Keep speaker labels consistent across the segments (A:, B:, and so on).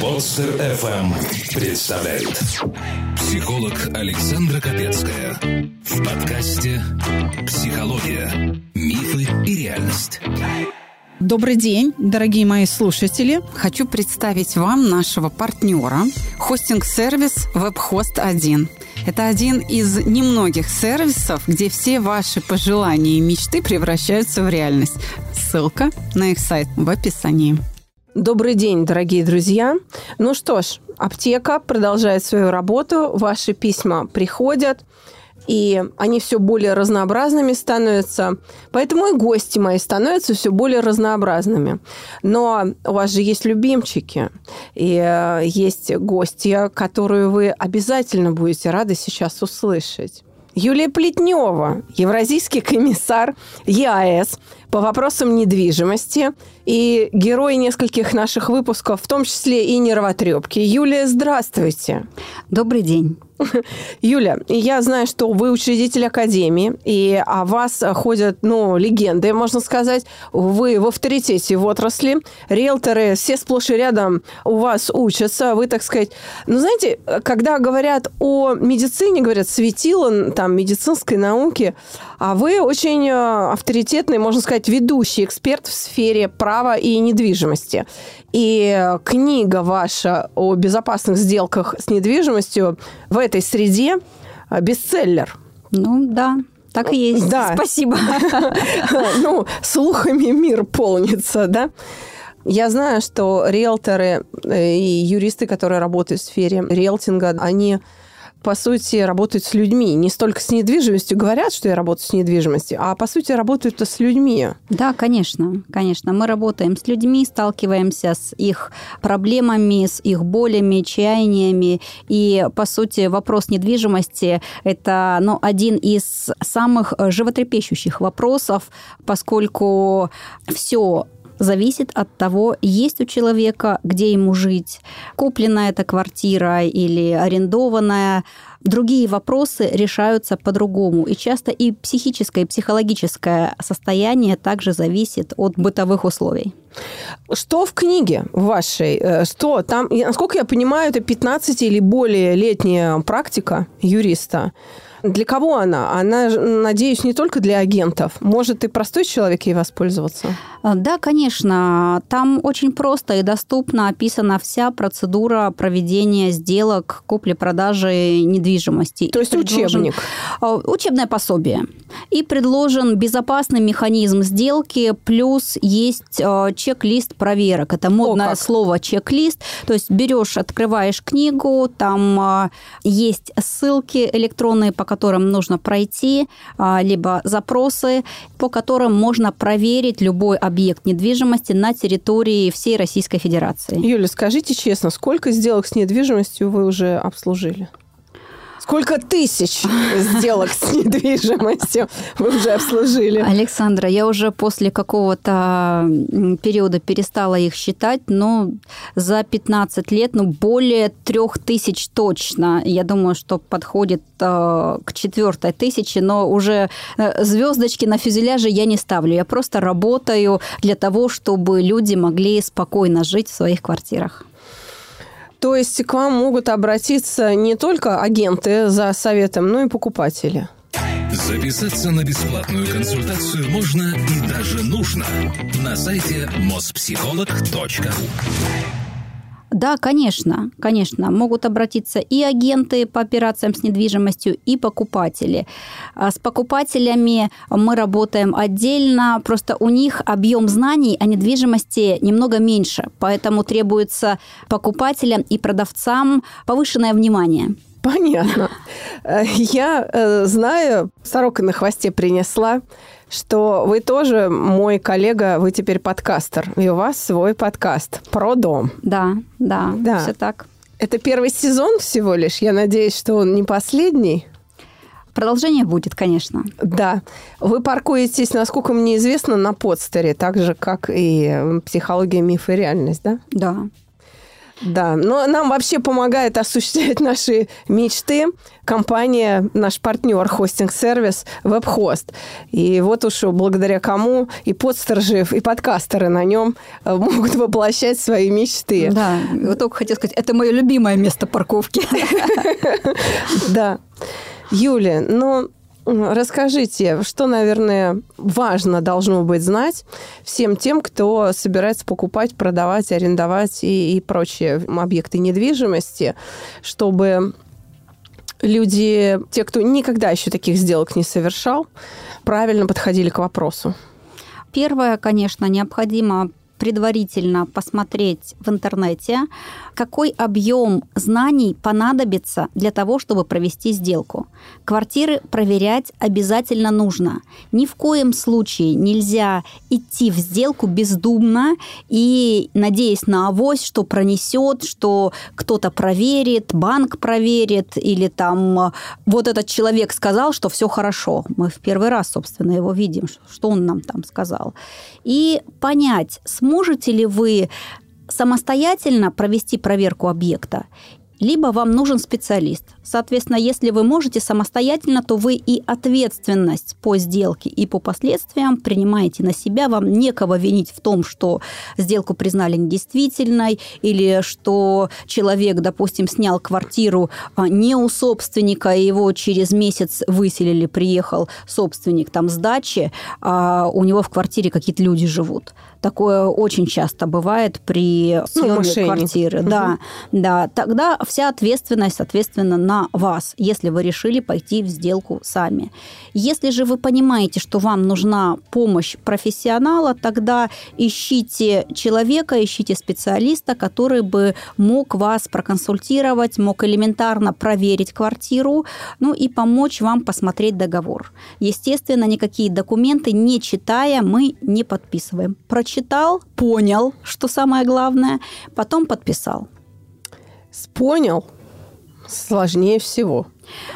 A: Подстер FM представляет психолог Александра Капецкая в подкасте «Психология. Мифы и реальность».
B: Добрый день, дорогие мои слушатели. Хочу представить вам нашего партнера хостинг-сервис WebHost 1. Это один из немногих сервисов, где все ваши пожелания и мечты превращаются в реальность. Ссылка на их сайт в описании.
C: Добрый день, дорогие друзья. Ну что ж, аптека продолжает свою работу, ваши письма приходят, и они все более разнообразными становятся. Поэтому и гости мои становятся все более разнообразными. Но у вас же есть любимчики, и э, есть гости, которые вы обязательно будете рады сейчас услышать. Юлия Плетнева, евразийский комиссар ЕАЭС по вопросам недвижимости и герой нескольких наших выпусков, в том числе и нервотрепки. Юлия, здравствуйте.
B: Добрый день.
C: Юля, я знаю, что вы учредитель Академии, и о вас ходят, ну, легенды, можно сказать. Вы в авторитете в отрасли. Риэлторы все сплошь и рядом у вас учатся. Вы, так сказать... Ну, знаете, когда говорят о медицине, говорят, светило там медицинской науки, а вы очень э, авторитетный, можно сказать, ведущий эксперт в сфере права и недвижимости. И книга ваша о безопасных сделках с недвижимостью в этой среде э, бестселлер.
B: Ну, да, так и есть.
C: Да.
B: Спасибо.
C: Ну, слухами мир полнится, да? Я знаю, что риэлторы э, и юристы, которые работают в сфере риэлтинга, они по сути, работают с людьми. Не столько с недвижимостью говорят, что я работаю с недвижимостью, а по сути работают с людьми.
B: Да, конечно, конечно. Мы работаем с людьми, сталкиваемся с их проблемами, с их болями, чаяниями. И, по сути, вопрос недвижимости – это ну, один из самых животрепещущих вопросов, поскольку все зависит от того, есть у человека, где ему жить, куплена эта квартира или арендованная. Другие вопросы решаются по-другому. И часто и психическое, и психологическое состояние также зависит от бытовых условий.
C: Что в книге вашей? Э, что там, насколько я понимаю, это 15 или более летняя практика юриста. Для кого она? Она, надеюсь, не только для агентов. Может и простой человек ей воспользоваться?
B: А, да, конечно. Там очень просто и доступно описана вся процедура проведения сделок купли-продажи недвижимости.
C: То есть учебник?
B: А, учебное пособие. И предложен безопасный механизм сделки, плюс есть а, чек-лист проверок. Это модное О, слово чек-лист. То есть берешь, открываешь книгу, там есть ссылки электронные, по которым нужно пройти, либо запросы, по которым можно проверить любой объект недвижимости на территории всей Российской Федерации.
C: Юля, скажите честно, сколько сделок с недвижимостью вы уже обслужили? Сколько тысяч сделок с недвижимостью вы уже обслужили?
B: Александра, я уже после какого-то периода перестала их считать, но за 15 лет, ну, более трех тысяч точно. Я думаю, что подходит э, к четвертой тысяче, но уже э, звездочки на фюзеляже я не ставлю. Я просто работаю для того, чтобы люди могли спокойно жить в своих квартирах.
C: То есть к вам могут обратиться не только агенты за советом, но и покупатели.
A: Записаться на бесплатную консультацию можно и даже нужно на сайте mospsycholog.ru
B: да, конечно, конечно. Могут обратиться и агенты по операциям с недвижимостью, и покупатели. А с покупателями мы работаем отдельно, просто у них объем знаний о недвижимости немного меньше, поэтому требуется покупателям и продавцам повышенное внимание.
C: Понятно. Я э, знаю, сорока на хвосте принесла что вы тоже мой коллега, вы теперь подкастер, и у вас свой подкаст про дом.
B: Да, да, да. все так.
C: Это первый сезон всего лишь. Я надеюсь, что он не последний.
B: Продолжение будет, конечно.
C: Да. Вы паркуетесь, насколько мне известно, на подстере, так же, как и психология, миф и реальность, да?
B: Да.
C: Да, но нам вообще помогает осуществлять наши мечты компания, наш партнер, хостинг-сервис WebHost. И вот уж благодаря кому и подсторжив, и подкастеры на нем э, могут воплощать свои мечты.
B: Да, вот только хотел сказать, это мое любимое место парковки.
C: Да. Юля, ну, Расскажите, что, наверное, важно должно быть знать всем тем, кто собирается покупать, продавать, арендовать и, и прочие объекты недвижимости, чтобы люди, те, кто никогда еще таких сделок не совершал, правильно подходили к вопросу?
B: Первое, конечно, необходимо предварительно посмотреть в интернете, какой объем знаний понадобится для того, чтобы провести сделку. Квартиры проверять обязательно нужно. Ни в коем случае нельзя идти в сделку бездумно и надеясь на авось, что пронесет, что кто-то проверит, банк проверит, или там вот этот человек сказал, что все хорошо. Мы в первый раз, собственно, его видим, что он нам там сказал. И понять, сможете ли вы самостоятельно провести проверку объекта либо вам нужен специалист. Соответственно, если вы можете самостоятельно, то вы и ответственность по сделке и по последствиям принимаете на себя. Вам некого винить в том, что сделку признали недействительной или что человек, допустим, снял квартиру а, не у собственника, и его через месяц выселили, приехал собственник там с дачи, а у него в квартире какие-то люди живут. Такое очень часто бывает при съеме ну, квартиры. Угу. Да, да. Тогда вся ответственность, соответственно, на вас, если вы решили пойти в сделку сами. Если же вы понимаете, что вам нужна помощь профессионала, тогда ищите человека, ищите специалиста, который бы мог вас проконсультировать, мог элементарно проверить квартиру, ну и помочь вам посмотреть договор. Естественно, никакие документы, не читая, мы не подписываем прочитал, понял, что самое главное, потом подписал.
C: Понял. Сложнее всего.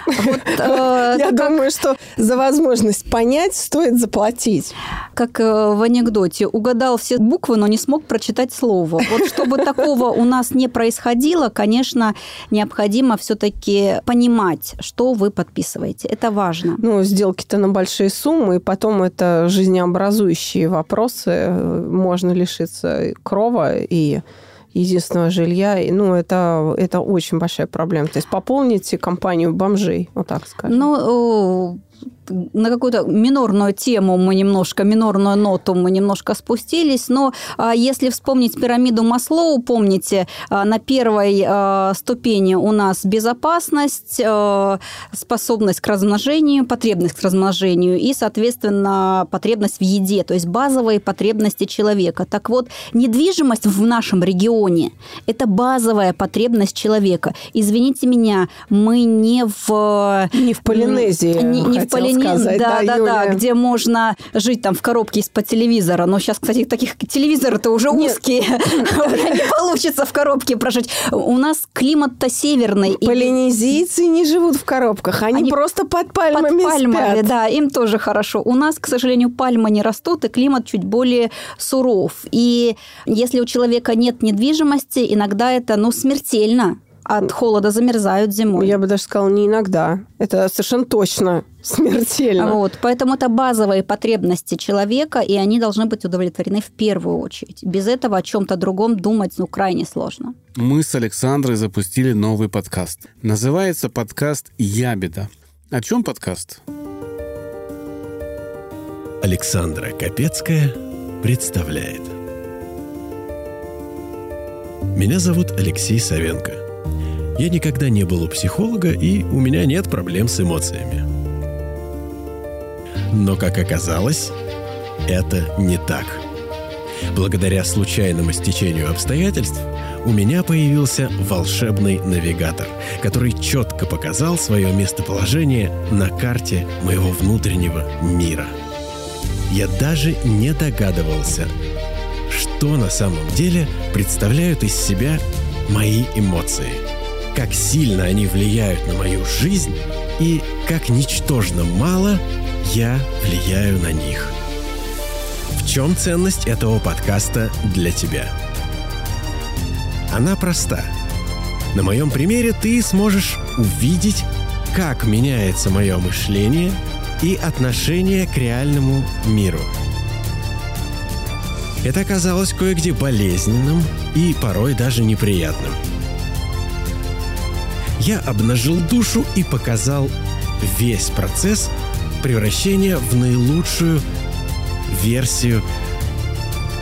C: Вот, э, Я думаю, что за возможность понять стоит заплатить.
B: Как э, в анекдоте. Угадал все буквы, но не смог прочитать слово. Вот чтобы такого у нас не происходило, конечно, необходимо все-таки понимать, что вы подписываете. Это важно.
C: Ну, сделки-то на большие суммы, и потом это жизнеобразующие вопросы. Можно лишиться крова и единственного жилья. Ну, это, это очень большая проблема. То есть пополните компанию бомжей, вот так скажем.
B: Ну, на какую-то минорную тему мы немножко, минорную ноту мы немножко спустились, но а, если вспомнить пирамиду Маслоу, помните, а, на первой а, ступени у нас безопасность, способность к размножению, потребность к размножению и, соответственно, потребность в еде, то есть базовые потребности человека. Так вот, недвижимость в нашем регионе – это базовая потребность человека. Извините меня, мы не в...
C: Не в Полинезии.
B: Не, не Полинезии сказать. Да, да, да, да, где можно жить там в коробке из-под телевизора. Но сейчас, кстати, таких телевизоры-то уже узкие. Уже не получится в коробке прожить. У нас климат-то северный.
C: Полинезийцы не живут в коробках, они просто под пальмами Под пальмами,
B: да, им тоже хорошо. У нас, к сожалению, пальмы не растут, и климат чуть более суров. И если у человека нет недвижимости, иногда это, ну, смертельно от холода замерзают зимой.
C: Я бы даже сказала, не иногда. Это совершенно точно смертельно.
B: Вот, поэтому это базовые потребности человека, и они должны быть удовлетворены в первую очередь. Без этого о чем-то другом думать ну, крайне сложно.
D: Мы с Александрой запустили новый подкаст. Называется подкаст «Ябеда». О чем подкаст?
A: Александра Капецкая представляет. Меня зовут Алексей Савенко – я никогда не был у психолога, и у меня нет проблем с эмоциями. Но, как оказалось, это не так. Благодаря случайному стечению обстоятельств у меня появился волшебный навигатор, который четко показал свое местоположение на карте моего внутреннего мира. Я даже не догадывался, что на самом деле представляют из себя мои эмоции – как сильно они влияют на мою жизнь и как ничтожно мало я влияю на них. В чем ценность этого подкаста для тебя? Она проста. На моем примере ты сможешь увидеть, как меняется мое мышление и отношение к реальному миру. Это оказалось кое-где болезненным и порой даже неприятным. Я обнажил душу и показал весь процесс превращения в наилучшую версию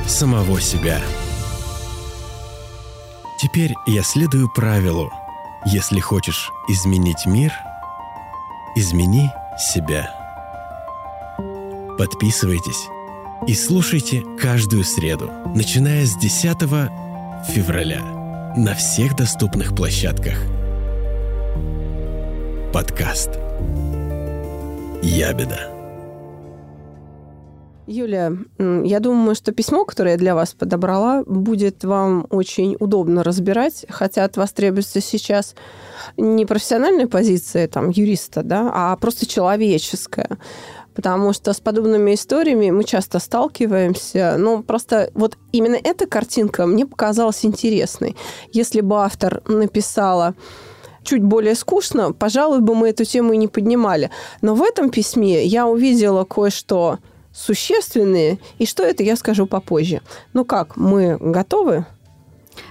A: самого себя. Теперь я следую правилу. Если хочешь изменить мир, измени себя. Подписывайтесь и слушайте каждую среду, начиная с 10 февраля на всех доступных площадках. Подкаст «Ябеда».
C: Юлия, я думаю, что письмо, которое я для вас подобрала, будет вам очень удобно разбирать, хотя от вас требуется сейчас не профессиональная позиция там, юриста, да, а просто человеческая. Потому что с подобными историями мы часто сталкиваемся. Ну, просто вот именно эта картинка мне показалась интересной. Если бы автор написала чуть более скучно, пожалуй, бы мы эту тему и не поднимали. Но в этом письме я увидела кое-что существенные. И что это, я скажу попозже. Ну как, мы готовы?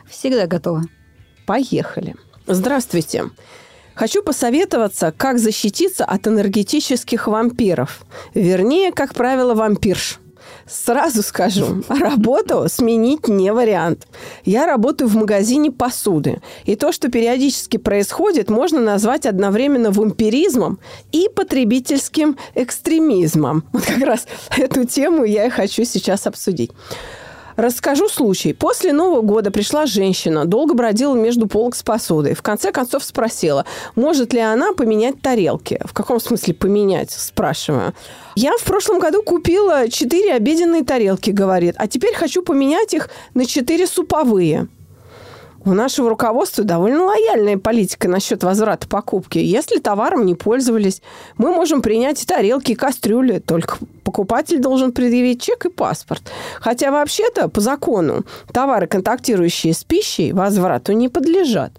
B: Всегда готовы.
C: Поехали. Здравствуйте. Хочу посоветоваться, как защититься от энергетических вампиров. Вернее, как правило, вампирш. Сразу скажу, работу сменить не вариант. Я работаю в магазине посуды. И то, что периодически происходит, можно назвать одновременно вампиризмом и потребительским экстремизмом. Вот как раз эту тему я и хочу сейчас обсудить. Расскажу случай. После Нового года пришла женщина, долго бродила между полок с посудой. В конце концов спросила, может ли она поменять тарелки. В каком смысле поменять, спрашиваю. Я в прошлом году купила четыре обеденные тарелки, говорит, а теперь хочу поменять их на четыре суповые. У нашего руководства довольно лояльная политика насчет возврата покупки. Если товаром не пользовались, мы можем принять и тарелки, и кастрюли. Только покупатель должен предъявить чек и паспорт. Хотя вообще-то, по закону, товары, контактирующие с пищей, возврату не подлежат.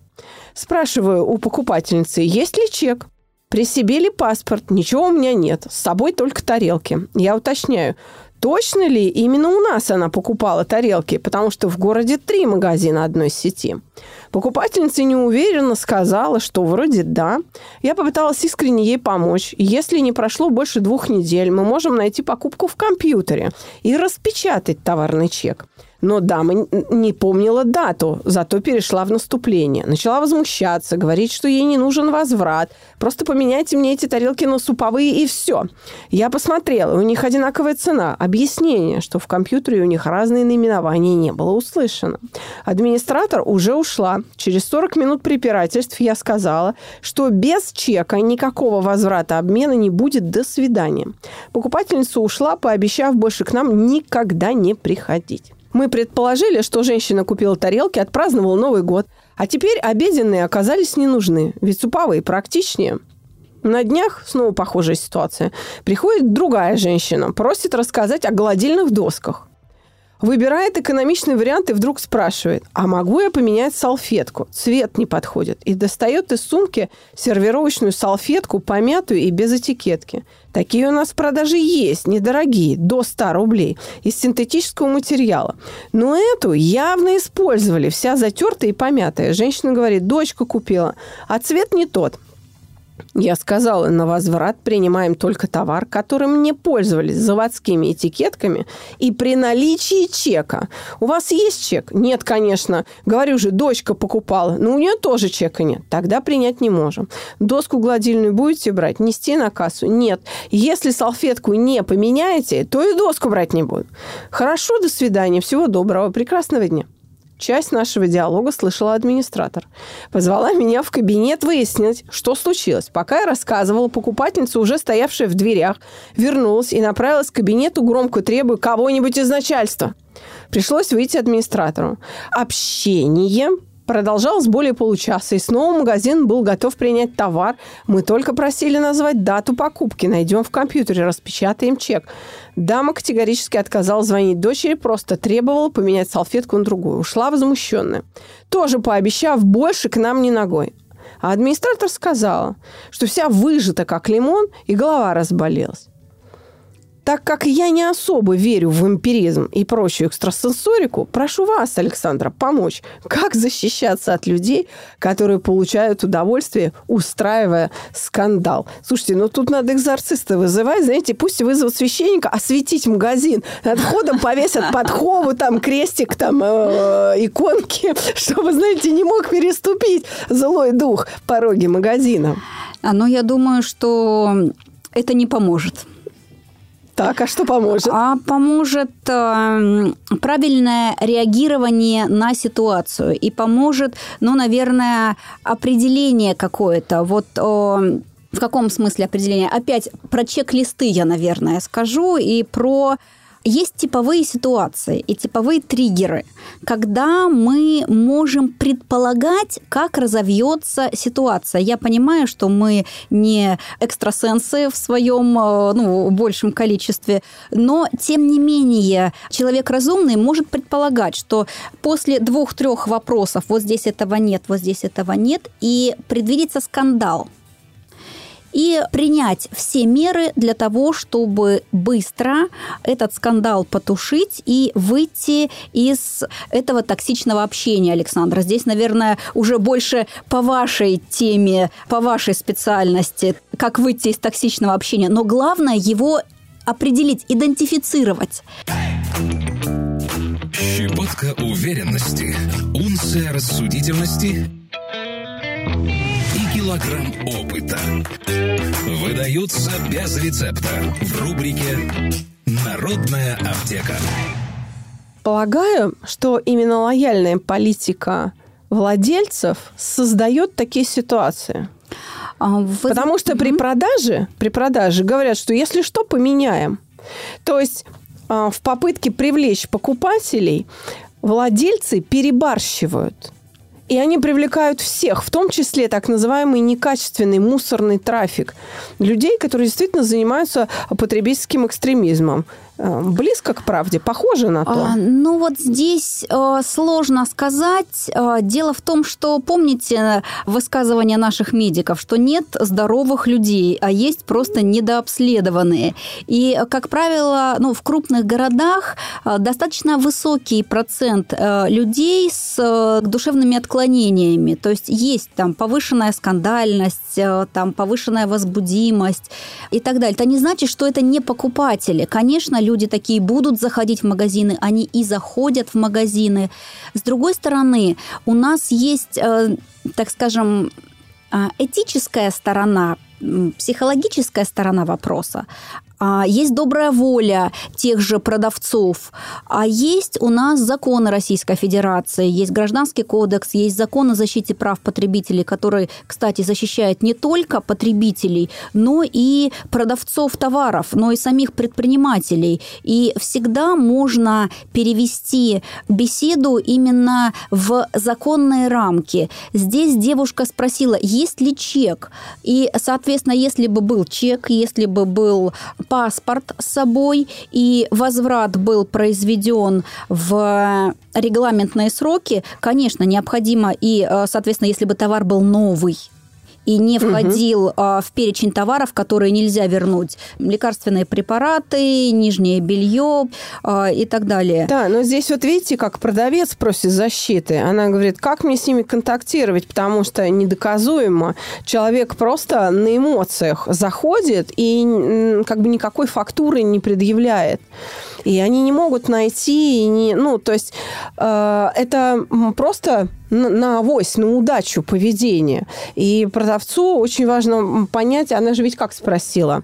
C: Спрашиваю у покупательницы, есть ли чек? При себе ли паспорт? Ничего у меня нет. С собой только тарелки. Я уточняю, точно ли именно у нас она покупала тарелки, потому что в городе три магазина одной сети. Покупательница неуверенно сказала, что вроде да. Я попыталась искренне ей помочь. Если не прошло больше двух недель, мы можем найти покупку в компьютере и распечатать товарный чек. Но дама не помнила дату, зато перешла в наступление. Начала возмущаться, говорить, что ей не нужен возврат. Просто поменяйте мне эти тарелки на суповые и все. Я посмотрела, у них одинаковая цена. Объяснение, что в компьютере у них разные наименования не было услышано. Администратор уже ушла. Через 40 минут препирательств я сказала, что без чека никакого возврата обмена не будет. До свидания. Покупательница ушла, пообещав больше к нам никогда не приходить. Мы предположили, что женщина купила тарелки, отпраздновала Новый год. А теперь обеденные оказались не нужны, ведь суповые практичнее. На днях снова похожая ситуация. Приходит другая женщина, просит рассказать о гладильных досках. Выбирает экономичный вариант и вдруг спрашивает, а могу я поменять салфетку? Цвет не подходит. И достает из сумки сервировочную салфетку, помятую и без этикетки. Такие у нас в продаже есть, недорогие, до 100 рублей, из синтетического материала. Но эту явно использовали, вся затертая и помятая. Женщина говорит, дочка купила, а цвет не тот. Я сказала, на возврат принимаем только товар, которым не пользовались заводскими этикетками и при наличии чека. У вас есть чек? Нет, конечно. Говорю же, дочка покупала, но у нее тоже чека нет. Тогда принять не можем. Доску гладильную будете брать? Нести на кассу? Нет. Если салфетку не поменяете, то и доску брать не буду. Хорошо, до свидания. Всего доброго. Прекрасного дня. Часть нашего диалога слышала администратор. Позвала меня в кабинет выяснить, что случилось. Пока я рассказывала, покупательница, уже стоявшая в дверях, вернулась и направилась к кабинету, громко требуя кого-нибудь из начальства. Пришлось выйти администратору. Общение Продолжалось более получаса, и снова магазин был готов принять товар. Мы только просили назвать дату покупки. Найдем в компьютере, распечатаем чек. Дама категорически отказалась звонить дочери, просто требовала поменять салфетку на другую. Ушла возмущенная. Тоже пообещав больше к нам не ногой. А администратор сказала, что вся выжата, как лимон, и голова разболелась. Так как я не особо верю в вампиризм и прочую экстрасенсорику, прошу вас, Александра, помочь, как защищаться от людей, которые получают удовольствие, устраивая скандал. Слушайте, ну тут надо экзорциста вызывать, знаете, пусть вызовут священника осветить магазин. Над входом повесят подкову, там крестик, там э, иконки, чтобы, знаете, не мог переступить злой дух пороги магазина.
B: А, ну, я думаю, что это не поможет.
C: Так, а что поможет?
B: А поможет э, правильное реагирование на ситуацию и поможет, ну, наверное, определение какое-то. Вот э, в каком смысле определение? Опять про чек-листы я, наверное, скажу и про есть типовые ситуации и типовые триггеры, когда мы можем предполагать, как разовьется ситуация. Я понимаю, что мы не экстрасенсы в своем э, ну, большем количестве, но тем не менее человек разумный может предполагать, что после двух-трех вопросов вот здесь этого нет, вот здесь этого нет, и предвидится скандал – и принять все меры для того, чтобы быстро этот скандал потушить и выйти из этого токсичного общения, Александра. Здесь, наверное, уже больше по вашей теме, по вашей специальности, как выйти из токсичного общения. Но главное его определить, идентифицировать.
E: Щепотка уверенности, унция рассудительности килограмм опыта. Выдаются без рецепта в рубрике «Народная аптека».
C: Полагаю, что именно лояльная политика владельцев создает такие ситуации. А, вы... Потому что при продаже, при продаже говорят, что если что, поменяем. То есть а, в попытке привлечь покупателей владельцы перебарщивают. И они привлекают всех, в том числе так называемый некачественный мусорный трафик. Людей, которые действительно занимаются потребительским экстремизмом. Э, близко к правде, похоже на то? А,
B: ну вот здесь э, сложно сказать. Э, дело в том, что помните высказывание наших медиков, что нет здоровых людей, а есть просто недообследованные. И, как правило, ну, в крупных городах э, достаточно высокий процент людей с душевными отклонениями. То есть есть там повышенная скандальность, там повышенная возбудимость и так далее. Это не значит, что это не покупатели. Конечно, люди такие будут заходить в магазины, они и заходят в магазины. С другой стороны, у нас есть, э, так скажем, э, этическая сторона, психологическая сторона вопроса. А, есть добрая воля тех же продавцов, а есть у нас законы Российской Федерации, есть Гражданский кодекс, есть закон о защите прав потребителей, который, кстати, защищает не только потребителей, но и продавцов товаров, но и самих предпринимателей. И всегда можно перевести беседу именно в законные рамки. Здесь девушка спросила, есть ли чек, и, соответственно, если бы был чек, если бы был паспорт с собой, и возврат был произведен в регламентные сроки, конечно, необходимо и, э, соответственно, если бы товар был новый, и не входил угу. в перечень товаров, которые нельзя вернуть. Лекарственные препараты, нижнее белье а, и так далее.
C: Да, но здесь вот видите, как продавец просит защиты. Она говорит, как мне с ними контактировать, потому что недоказуемо. Человек просто на эмоциях заходит и как бы никакой фактуры не предъявляет. И они не могут найти, не, ну, то есть э, это просто на, авось, на удачу поведения. И продавцу очень важно понять, она же ведь как спросила,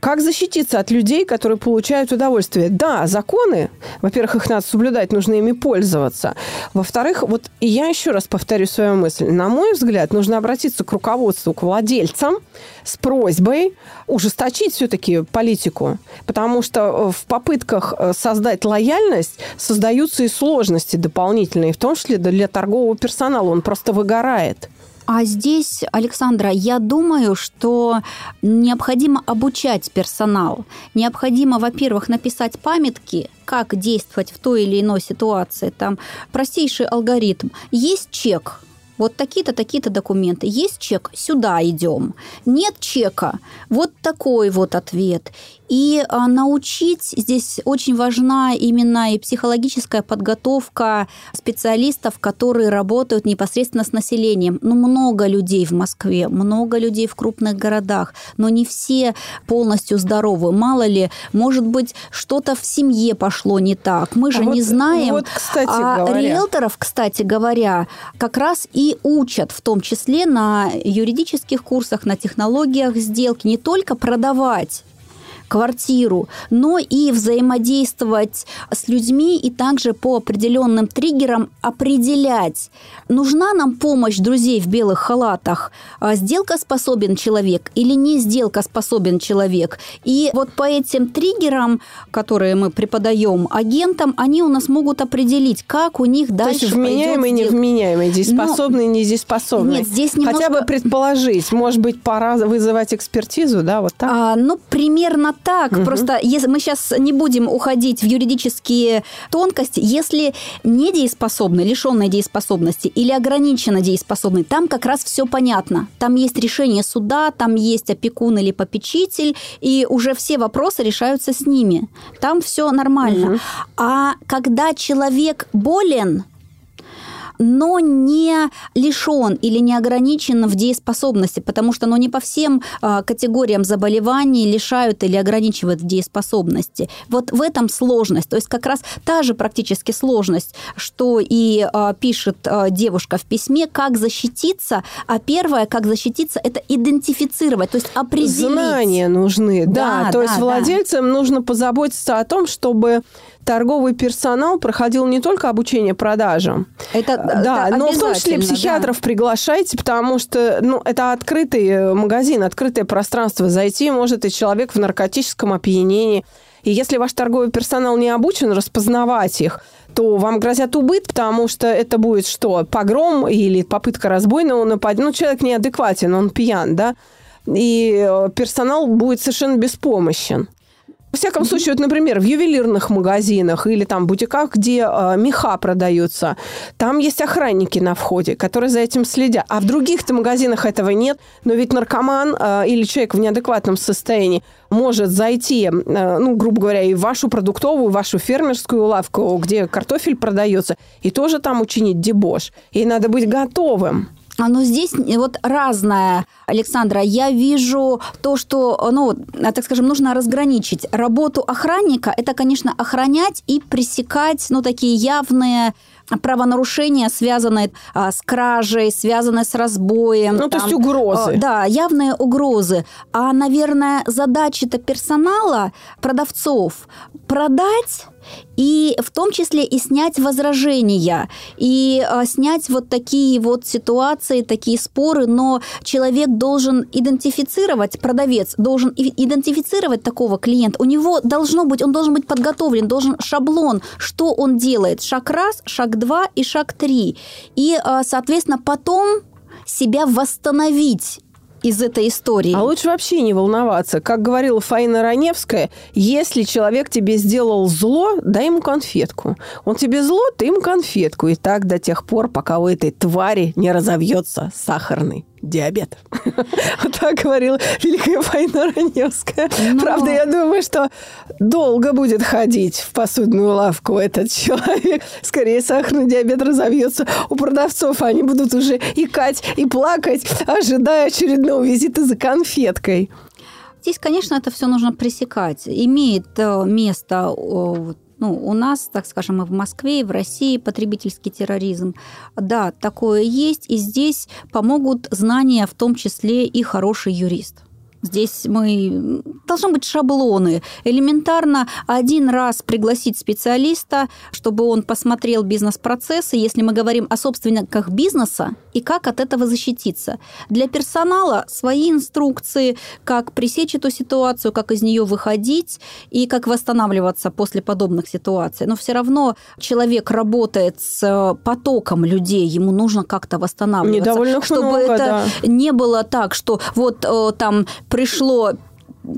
C: Как защититься от людей, которые получают удовольствие? Да, законы, во-первых, их надо соблюдать, нужно ими пользоваться. Во-вторых, вот и я еще раз повторю свою мысль. На мой взгляд, нужно обратиться к руководству, к владельцам с просьбой ужесточить все-таки политику. Потому что в попытках э, создать лояльность создаются и сложности дополнительные, в том числе для торгового персонала. Он просто выгорает.
B: А здесь, Александра, я думаю, что необходимо обучать персонал. Необходимо, во-первых, написать памятки, как действовать в той или иной ситуации. Там простейший алгоритм. Есть чек, вот такие-то, такие-то документы. Есть чек, сюда идем. Нет чека, вот такой вот ответ. И а, научить здесь очень важна именно и психологическая подготовка специалистов, которые работают непосредственно с населением. Ну, много людей в Москве, много людей в крупных городах, но не все полностью здоровы. Мало ли, может быть, что-то в семье пошло не так. Мы же а не вот, знаем.
C: Вот, кстати
B: а
C: говоря.
B: риэлторов, кстати говоря, как раз и учат, в том числе на юридических курсах, на технологиях сделки, не только продавать квартиру, но и взаимодействовать с людьми и также по определенным триггерам определять, нужна нам помощь друзей в белых халатах, а сделка способен человек или не сделка способен человек. И вот по этим триггерам, которые мы преподаем агентам, они у нас могут определить, как у них дальше То
C: есть вменяемый, невменяемый, дееспособный, недееспособный.
B: Нет, здесь немножко...
C: Хотя бы предположить, может быть, пора вызывать экспертизу, да, вот так?
B: А, ну, примерно так. Угу. Просто если мы сейчас не будем уходить в юридические тонкости, если недееспособный, лишенный дееспособности или ограниченно дееспособный, там как раз все понятно. Там есть решение суда, там есть опекун или попечитель, и уже все вопросы решаются с ними. Там все нормально. Угу. А когда человек болен, но не лишен или не ограничен в дееспособности, потому что ну, не по всем а, категориям заболеваний лишают или ограничивают в дееспособности. Вот в этом сложность. То есть как раз та же практически сложность, что и а, пишет а, девушка в письме, как защититься, а первое, как защититься, это идентифицировать, то есть определить.
C: Знания нужны, да. да то да, есть владельцам да. нужно позаботиться о том, чтобы торговый персонал проходил не только обучение продажам.
B: Это,
C: да,
B: это
C: но в том числе психиатров да. приглашайте, потому что ну, это открытый э, магазин, открытое пространство. Зайти может и человек в наркотическом опьянении. И если ваш торговый персонал не обучен распознавать их, то вам грозят убытки, потому что это будет что? Погром или попытка разбойного нападения. Ну, человек неадекватен, он пьян, да? И э, персонал будет совершенно беспомощен. Во всяком случае, вот, например, в ювелирных магазинах или там бутиках, где э, меха продаются, там есть охранники на входе, которые за этим следят. А в других-то магазинах этого нет. Но ведь наркоман э, или человек в неадекватном состоянии может зайти, э, ну, грубо говоря, и в вашу продуктовую, в вашу фермерскую лавку, где картофель продается, и тоже там учинить дебош. И надо быть готовым.
B: А, Но ну, здесь вот разное, Александра. Я вижу то, что, ну, так скажем, нужно разграничить. Работу охранника – это, конечно, охранять и пресекать, ну, такие явные правонарушения, связанные а, с кражей, связанные с разбоем.
C: Ну, там, то есть угрозы.
B: А, да, явные угрозы. А, наверное, задача-то персонала, продавцов, продать и в том числе и снять возражения, и а, снять вот такие вот ситуации, такие споры, но человек должен идентифицировать, продавец должен идентифицировать такого клиента, у него должно быть, он должен быть подготовлен, должен шаблон, что он делает, шаг раз, шаг два и шаг три, и, а, соответственно, потом себя восстановить из этой истории.
C: А лучше вообще не волноваться. Как говорила Фаина Раневская, если человек тебе сделал зло, дай ему конфетку. Он тебе зло, ты ему конфетку. И так до тех пор, пока у этой твари не разовьется сахарный диабет. Вот так говорила великая Фаина Раневская. Но... Правда, я думаю, что долго будет ходить в посудную лавку этот человек. Скорее, сахарный диабет разовьется у продавцов. Они будут уже икать и плакать, ожидая очередного визита за конфеткой.
B: Здесь, конечно, это все нужно пресекать. Имеет э, место ну, у нас, так скажем, и в Москве, и в России потребительский терроризм. Да, такое есть, и здесь помогут знания, в том числе и хороший юрист. Здесь мы... Должны быть шаблоны. Элементарно один раз пригласить специалиста, чтобы он посмотрел бизнес-процессы, если мы говорим о собственниках бизнеса, и как от этого защититься. Для персонала свои инструкции, как пресечь эту ситуацию, как из нее выходить и как восстанавливаться после подобных ситуаций. Но все равно человек работает с потоком людей, ему нужно как-то восстанавливаться.
C: Недовольных
B: чтобы
C: много,
B: это
C: да.
B: не было так, что вот э, там пришло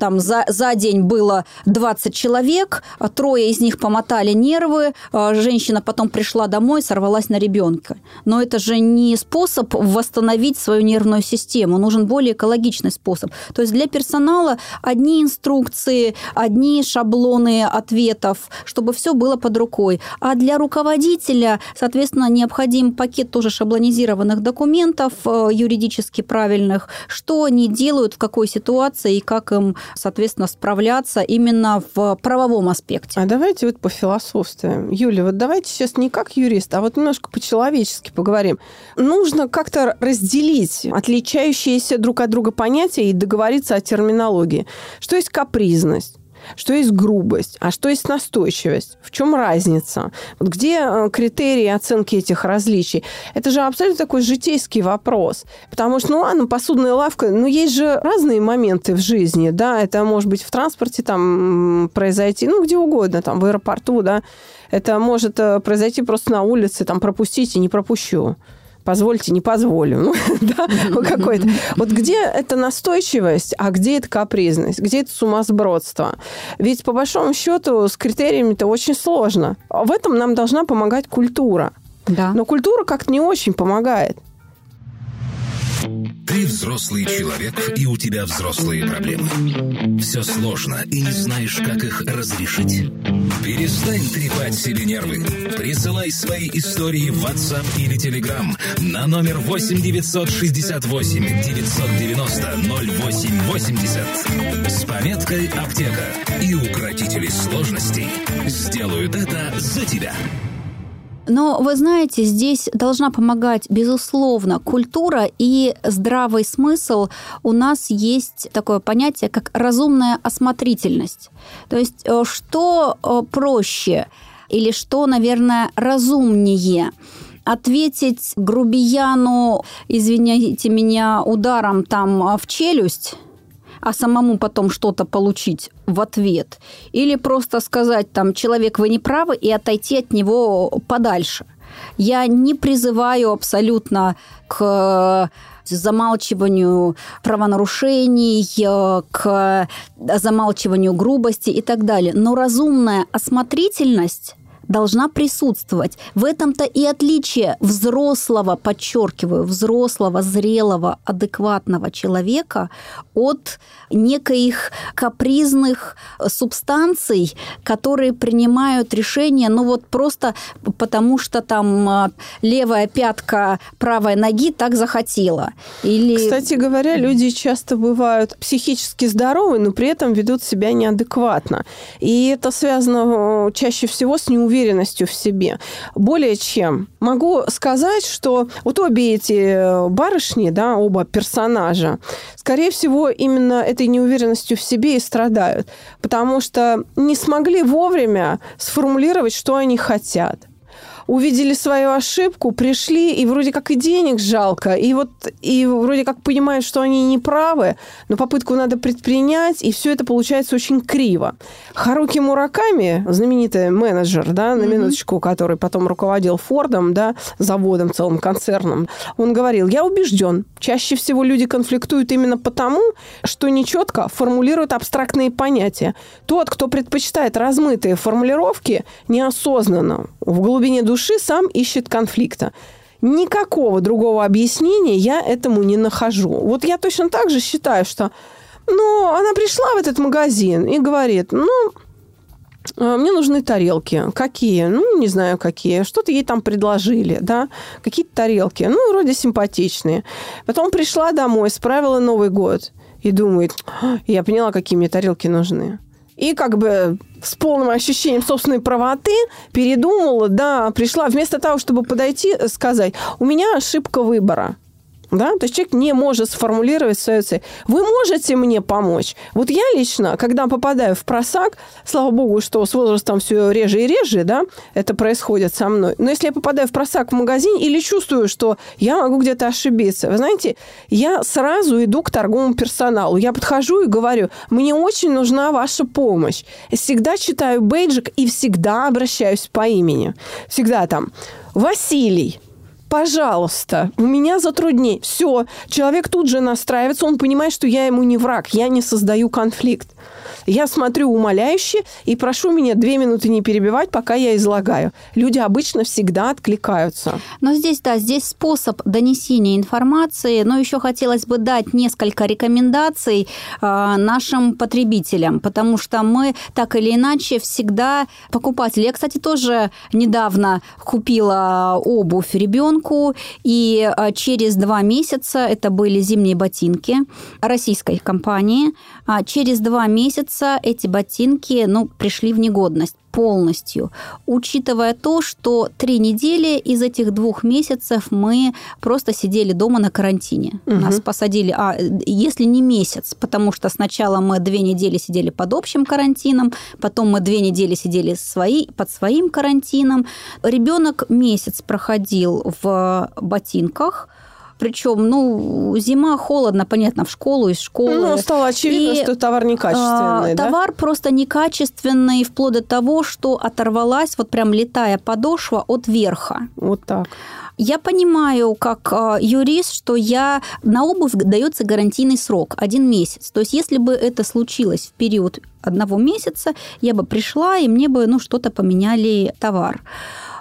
B: там за, за день было 20 человек, а трое из них помотали нервы, а женщина потом пришла домой, сорвалась на ребенка. Но это же не способ восстановить свою нервную систему, нужен более экологичный способ. То есть для персонала одни инструкции, одни шаблоны ответов, чтобы все было под рукой. А для руководителя, соответственно, необходим пакет тоже шаблонизированных документов, э, юридически правильных, что они делают, в какой ситуации и как им соответственно, справляться именно в правовом аспекте.
C: А давайте вот по философству. Юля, вот давайте сейчас не как юрист, а вот немножко по-человечески поговорим. Нужно как-то разделить отличающиеся друг от друга понятия и договориться о терминологии. Что есть капризность? Что есть грубость, а что есть настойчивость. В чем разница? Вот где э, критерии оценки этих различий? Это же абсолютно такой житейский вопрос. Потому что, ну ладно, посудная лавка, но есть же разные моменты в жизни, да, это может быть в транспорте там произойти, ну, где угодно, там, в аэропорту, да, это может э, произойти просто на улице, там, пропустите, не пропущу позвольте, не позволю. Ну, да, какой-то. Вот где эта настойчивость, а где это капризность, где это сумасбродство? Ведь, по большому счету, с критериями-то очень сложно. В этом нам должна помогать культура.
B: Да.
C: Но культура как-то не очень помогает.
E: Ты взрослый человек, и у тебя взрослые проблемы. Все сложно, и не знаешь, как их разрешить. Перестань трепать себе нервы. Присылай свои истории в WhatsApp или Telegram на номер 8 968 990 0880 с пометкой «Аптека». И укротители сложностей сделают это за тебя.
B: Но вы знаете, здесь должна помогать, безусловно, культура и здравый смысл. У нас есть такое понятие, как разумная осмотрительность. То есть э, что э, проще или что, наверное, разумнее? Ответить грубияну, извините меня, ударом там в челюсть – а самому потом что-то получить в ответ. Или просто сказать там, человек, вы не правы, и отойти от него подальше. Я не призываю абсолютно к замалчиванию правонарушений, к замалчиванию грубости и так далее. Но разумная осмотрительность должна присутствовать. В этом-то и отличие взрослого, подчеркиваю, взрослого, зрелого, адекватного человека от некоих капризных субстанций, которые принимают решения, ну вот просто потому, что там а, левая пятка правой ноги так захотела. Или...
C: Кстати говоря, люди часто бывают психически здоровы, но при этом ведут себя неадекватно. И это связано чаще всего с неуверенностью уверенностью в себе. Более чем. Могу сказать, что вот обе эти барышни, да, оба персонажа, скорее всего, именно этой неуверенностью в себе и страдают. Потому что не смогли вовремя сформулировать, что они хотят увидели свою ошибку, пришли, и вроде как и денег жалко, и вот и вроде как понимают, что они не правы, но попытку надо предпринять, и все это получается очень криво. Харуки Мураками, знаменитый менеджер, да, на минуточку, который потом руководил Фордом, да, заводом, целым концерном, он говорил, я убежден, чаще всего люди конфликтуют именно потому, что нечетко формулируют абстрактные понятия. Тот, кто предпочитает размытые формулировки, неосознанно, в глубине души души сам ищет конфликта. Никакого другого объяснения я этому не нахожу. Вот я точно так же считаю, что ну, она пришла в этот магазин и говорит, ну, э, мне нужны тарелки. Какие? Ну, не знаю, какие. Что-то ей там предложили, да? Какие-то тарелки. Ну, вроде симпатичные. Потом пришла домой, справила Новый год и думает, «А, я поняла, какие мне тарелки нужны и как бы с полным ощущением собственной правоты передумала, да, пришла вместо того, чтобы подойти, сказать, у меня ошибка выбора. Да? То есть человек не может сформулировать свою цель. Вы можете мне помочь? Вот я лично, когда попадаю в просак, слава богу, что с возрастом все реже и реже, да, это происходит со мной. Но если я попадаю в просак в магазин или чувствую, что я могу где-то ошибиться, вы знаете, я сразу иду к торговому персоналу. Я подхожу и говорю, мне очень нужна ваша помощь. Всегда читаю бейджик и всегда обращаюсь по имени. Всегда там Василий, пожалуйста, у меня затруднение. Все, человек тут же настраивается, он понимает, что я ему не враг, я не создаю конфликт. Я смотрю умоляюще и прошу меня две минуты не перебивать, пока я излагаю. Люди обычно всегда откликаются.
B: Но здесь, да, здесь способ донесения информации, но еще хотелось бы дать несколько рекомендаций э, нашим потребителям, потому что мы так или иначе всегда покупатели. Я, кстати, тоже недавно купила обувь ребенку, и э, через два месяца, это были зимние ботинки российской компании, а через два месяца эти ботинки ну, пришли в негодность полностью, учитывая то, что три недели из этих двух месяцев мы просто сидели дома на карантине. Угу. Нас посадили, а если не месяц, потому что сначала мы две недели сидели под общим карантином, потом мы две недели сидели свои, под своим карантином. Ребенок месяц проходил в ботинках, причем, ну, зима, холодно, понятно, в школу, из школы.
C: Ну, стало очевидно, и, что товар некачественный,
B: а, да? Товар просто некачественный, вплоть до того, что оторвалась вот прям летая подошва от верха.
C: Вот так.
B: Я понимаю, как а, юрист, что я на обувь дается гарантийный срок один месяц. То есть, если бы это случилось в период одного месяца, я бы пришла и мне бы ну что-то поменяли товар.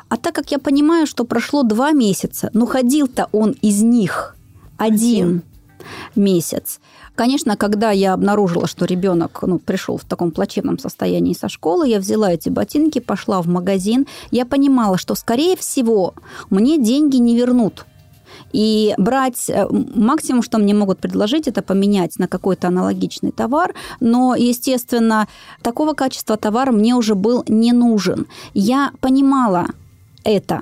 B: А так как я понимаю, что прошло два месяца, но ходил-то он из них один месяц. Конечно, когда я обнаружила, что ребенок ну, пришел в таком плачевном состоянии со школы, я взяла эти ботинки, пошла в магазин. Я понимала, что, скорее всего, мне деньги не вернут. И брать э, максимум, что мне могут предложить, это поменять на какой-то аналогичный товар. Но, естественно, такого качества товар мне уже был не нужен. Я понимала, это.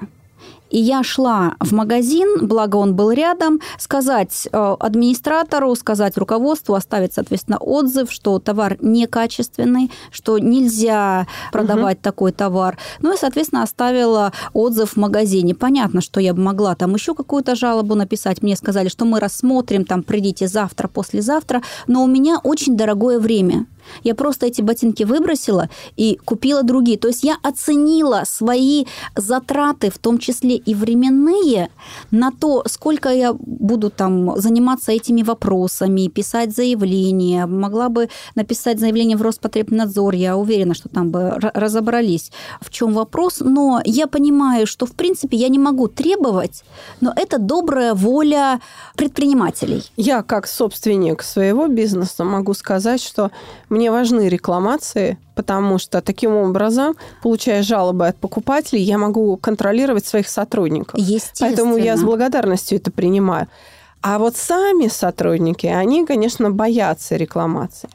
B: И я шла в магазин, благо он был рядом, сказать э, администратору, сказать руководству, оставить, соответственно, отзыв, что товар некачественный, что нельзя продавать угу. такой товар. Ну и, соответственно, оставила отзыв в магазине. Понятно, что я бы могла там еще какую-то жалобу написать. Мне сказали, что мы рассмотрим, там, придите завтра, послезавтра. Но у меня очень дорогое время. Я просто эти ботинки выбросила и купила другие. То есть я оценила свои затраты, в том числе и временные, на то, сколько я буду там заниматься этими вопросами, писать заявление. Могла бы написать заявление в Роспотребнадзор. Я уверена, что там бы разобрались, в чем вопрос. Но я понимаю, что, в принципе, я не могу требовать, но это добрая воля предпринимателей.
C: Я, как собственник своего бизнеса, могу сказать, что мне важны рекламации, потому что таким образом, получая жалобы от покупателей, я могу контролировать своих сотрудников. Поэтому я с благодарностью это принимаю. А вот сами сотрудники, они, конечно, боятся рекламации.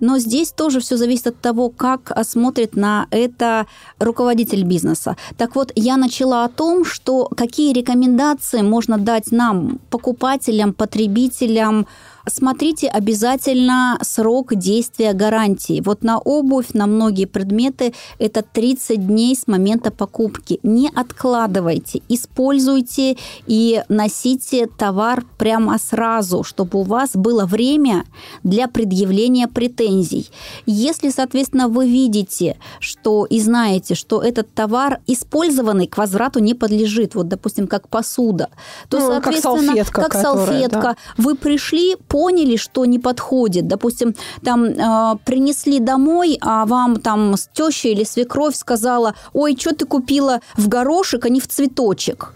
B: Но здесь тоже все зависит от того, как смотрит на это руководитель бизнеса. Так вот, я начала о том, что какие рекомендации можно дать нам, покупателям, потребителям, Смотрите обязательно срок действия гарантии. Вот на обувь, на многие предметы это 30 дней с момента покупки. Не откладывайте, используйте и носите товар прямо сразу, чтобы у вас было время для предъявления претензий. Если, соответственно, вы видите, что и знаете, что этот товар использованный к возврату не подлежит, вот, допустим, как посуда, то,
C: ну,
B: соответственно,
C: как салфетка,
B: как салфетка да. вы пришли поняли, что не подходит. Допустим, там э, принесли домой, а вам там теща или свекровь сказала, ой, что ты купила в горошек, а не в цветочек.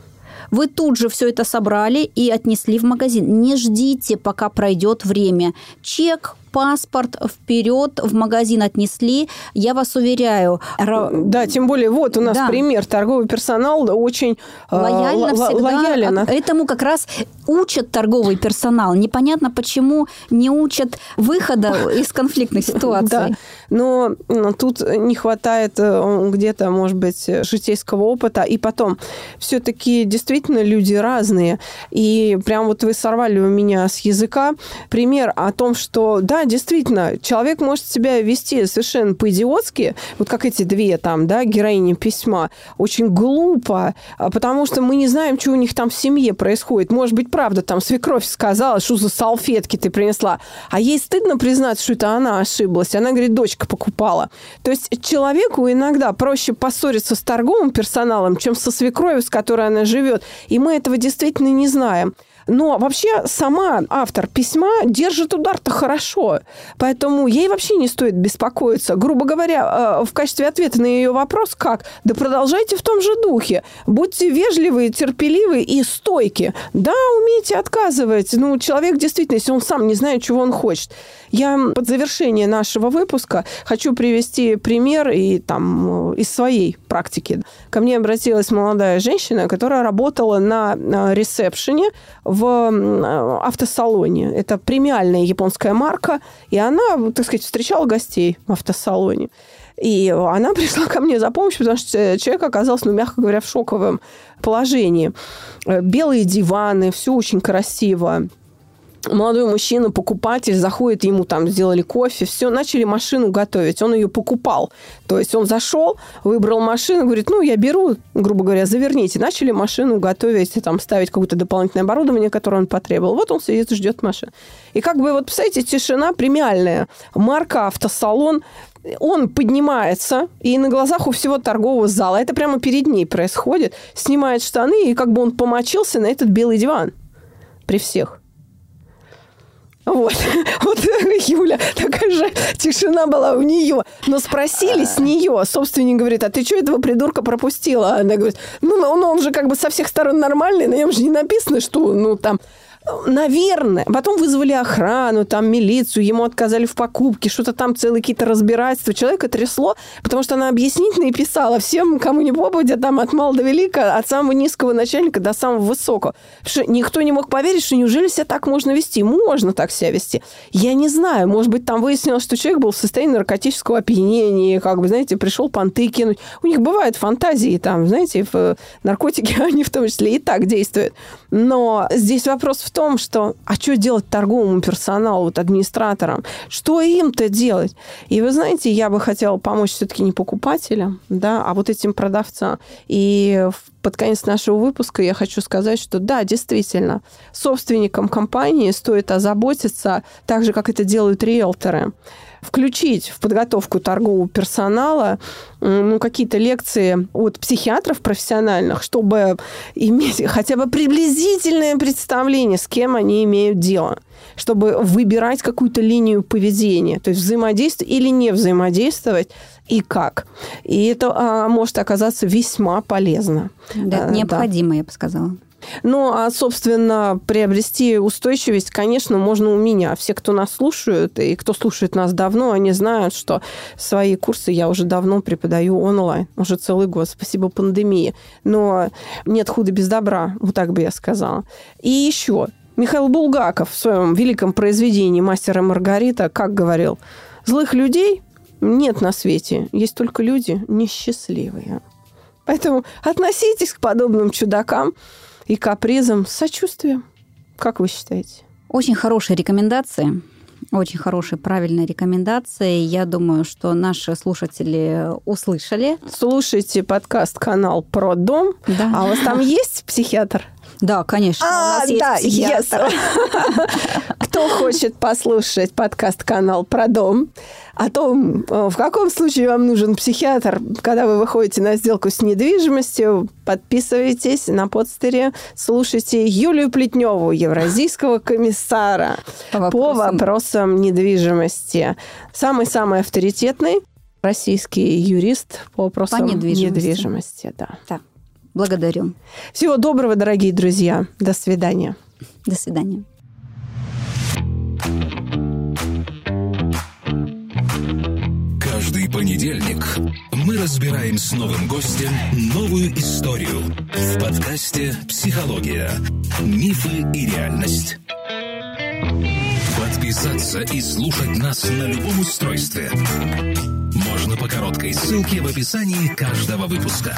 B: Вы тут же все это собрали и отнесли в магазин. Не ждите, пока пройдет время. Чек, паспорт вперед в магазин отнесли. Я вас уверяю.
C: Да, тем более, вот у нас да. пример. Торговый персонал очень
B: э, лояльно э, всегда. Лоялен. Этому как раз учат торговый персонал. Непонятно, почему не учат выхода из конфликтных ситуаций. Да.
C: Но тут не хватает э, где-то, может быть, житейского опыта. И потом, все-таки действительно люди разные. И прям вот вы сорвали у меня с языка пример о том, что, да, действительно, человек может себя вести совершенно по-идиотски, вот как эти две там, да, героини письма, очень глупо, а потому что мы не знаем, что у них там в семье происходит. Может быть, правда, там свекровь сказала, что за салфетки ты принесла, а ей стыдно признаться, что это она ошиблась. Она говорит, дочка покупала. То есть человеку иногда проще поссориться с торговым персоналом, чем со свекровью, с которой она живет. И мы этого действительно не знаем. Но вообще сама автор письма держит удар-то хорошо. Поэтому ей вообще не стоит беспокоиться. Грубо говоря, э, в качестве ответа на ее вопрос, как? Да продолжайте в том же духе. Будьте вежливые, терпеливые и стойки. Да, умейте отказывать. Ну, человек действительно, если он сам не знает, чего он хочет. Я под завершение нашего выпуска хочу привести пример и там э, из своей практики. Ко мне обратилась молодая женщина, которая работала на ресепшене в автосалоне. Это премиальная японская марка, и она, так сказать, встречала гостей в автосалоне. И она пришла ко мне за помощью, потому что человек оказался, ну, мягко говоря, в шоковом положении. Э, белые диваны, все очень красиво молодой мужчина, покупатель, заходит, ему там сделали кофе, все, начали машину готовить. Он ее покупал. То есть он зашел, выбрал машину, говорит, ну, я беру, грубо говоря, заверните. Начали машину готовить, там, ставить какое-то дополнительное оборудование, которое он потребовал. Вот он сидит ждет машину. И как бы, вот, представляете, тишина премиальная. Марка, автосалон, он поднимается, и на глазах у всего торгового зала, это прямо перед ней происходит, снимает штаны, и как бы он помочился на этот белый диван при всех. Вот, вот Юля, такая же тишина была у нее. Но спросили с нее, собственник говорит, а ты что этого придурка пропустила? Она говорит, ну, он, он же как бы со всех сторон нормальный, на нем же не написано, что, ну, там, Наверное. Потом вызвали охрану, там, милицию, ему отказали в покупке, что-то там целые какие-то разбирательства. Человека трясло, потому что она объяснительно и писала всем, кому не попадя, там, от мала до велика, от самого низкого начальника до самого высокого. Потому что никто не мог поверить, что неужели себя так можно вести? Можно так себя вести. Я не знаю. Может быть, там выяснилось, что человек был в состоянии наркотического опьянения, как бы, знаете, пришел понты кинуть. У них бывают фантазии, там, знаете, в наркотики, они в том числе и так действуют. Но здесь вопрос в том, что а что делать торговому персоналу, вот администраторам? Что им-то делать? И вы знаете, я бы хотела помочь все-таки не покупателям, да, а вот этим продавцам. И под конец нашего выпуска я хочу сказать, что да, действительно, собственникам компании стоит озаботиться так же, как это делают риэлторы включить в подготовку торгового персонала ну, какие-то лекции от психиатров профессиональных, чтобы иметь хотя бы приблизительное представление, с кем они имеют дело чтобы выбирать какую-то линию поведения, то есть взаимодействовать или не взаимодействовать, и как. И это а, может оказаться весьма полезно.
B: Да, необходимо, да. я бы сказала.
C: Ну, а, собственно, приобрести устойчивость, конечно, можно у меня. Все, кто нас слушают, и кто слушает нас давно, они знают, что свои курсы я уже давно преподаю онлайн. Уже целый год. Спасибо пандемии. Но нет худа без добра, вот так бы я сказала. И еще, Михаил Булгаков в своем великом произведении «Мастер и Маргарита» как говорил, злых людей нет на свете, есть только люди несчастливые. Поэтому относитесь к подобным чудакам и капризам с сочувствием. Как вы считаете?
B: Очень хорошая рекомендация. Очень хорошие, правильные рекомендации. Я думаю, что наши слушатели услышали.
C: Слушайте подкаст канал про дом. Да. А у вас там есть психиатр?
B: Да, конечно. А, у нас да, есть.
C: Yes. Кто хочет послушать подкаст канал про дом? о том, э, в каком случае вам нужен психиатр, когда вы выходите на сделку с недвижимостью, подписывайтесь на подстере, слушайте Юлию Плетневу, евразийского комиссара по вопросам, по вопросам недвижимости. Самый-самый авторитетный российский юрист по вопросам по недвижимости. недвижимости да.
B: да. Благодарю.
C: Всего доброго, дорогие друзья. До свидания.
B: До свидания.
E: Каждый понедельник мы разбираем с новым гостем новую историю в подкасте «Психология. Мифы и реальность». Подписаться и слушать нас на любом устройстве можно по короткой ссылке в описании каждого выпуска.